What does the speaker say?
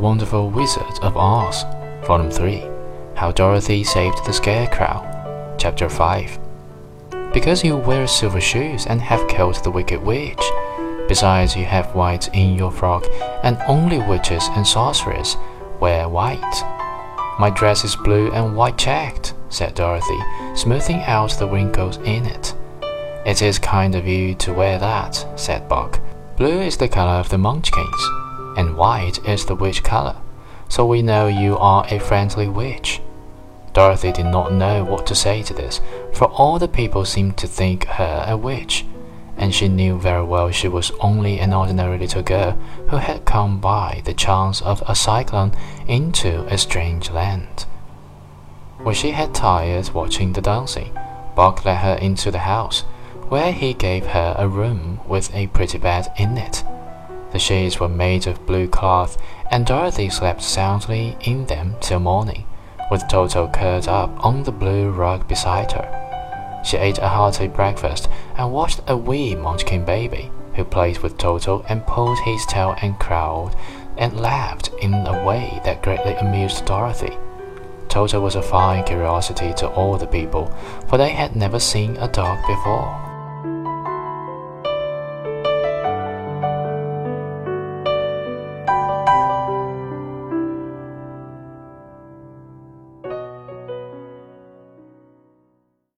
Wonderful Wizard of Oz, Volume 3 How Dorothy Saved the Scarecrow, Chapter 5. Because you wear silver shoes and have killed the Wicked Witch. Besides, you have white in your frock, and only witches and sorcerers wear white. My dress is blue and white checked, said Dorothy, smoothing out the wrinkles in it. It is kind of you to wear that, said Boq. Blue is the color of the Munchkins and white is the witch color, so we know you are a friendly witch. Dorothy did not know what to say to this, for all the people seemed to think her a witch, and she knew very well she was only an ordinary little girl who had come by the chance of a cyclone into a strange land. When she had tired watching the dancing, Boq led her into the house, where he gave her a room with a pretty bed in it. The sheets were made of blue cloth, and Dorothy slept soundly in them till morning, with Toto curled up on the blue rug beside her. She ate a hearty breakfast and watched a wee Munchkin baby, who played with Toto and pulled his tail and crowed and laughed in a way that greatly amused Dorothy. Toto was a fine curiosity to all the people, for they had never seen a dog before.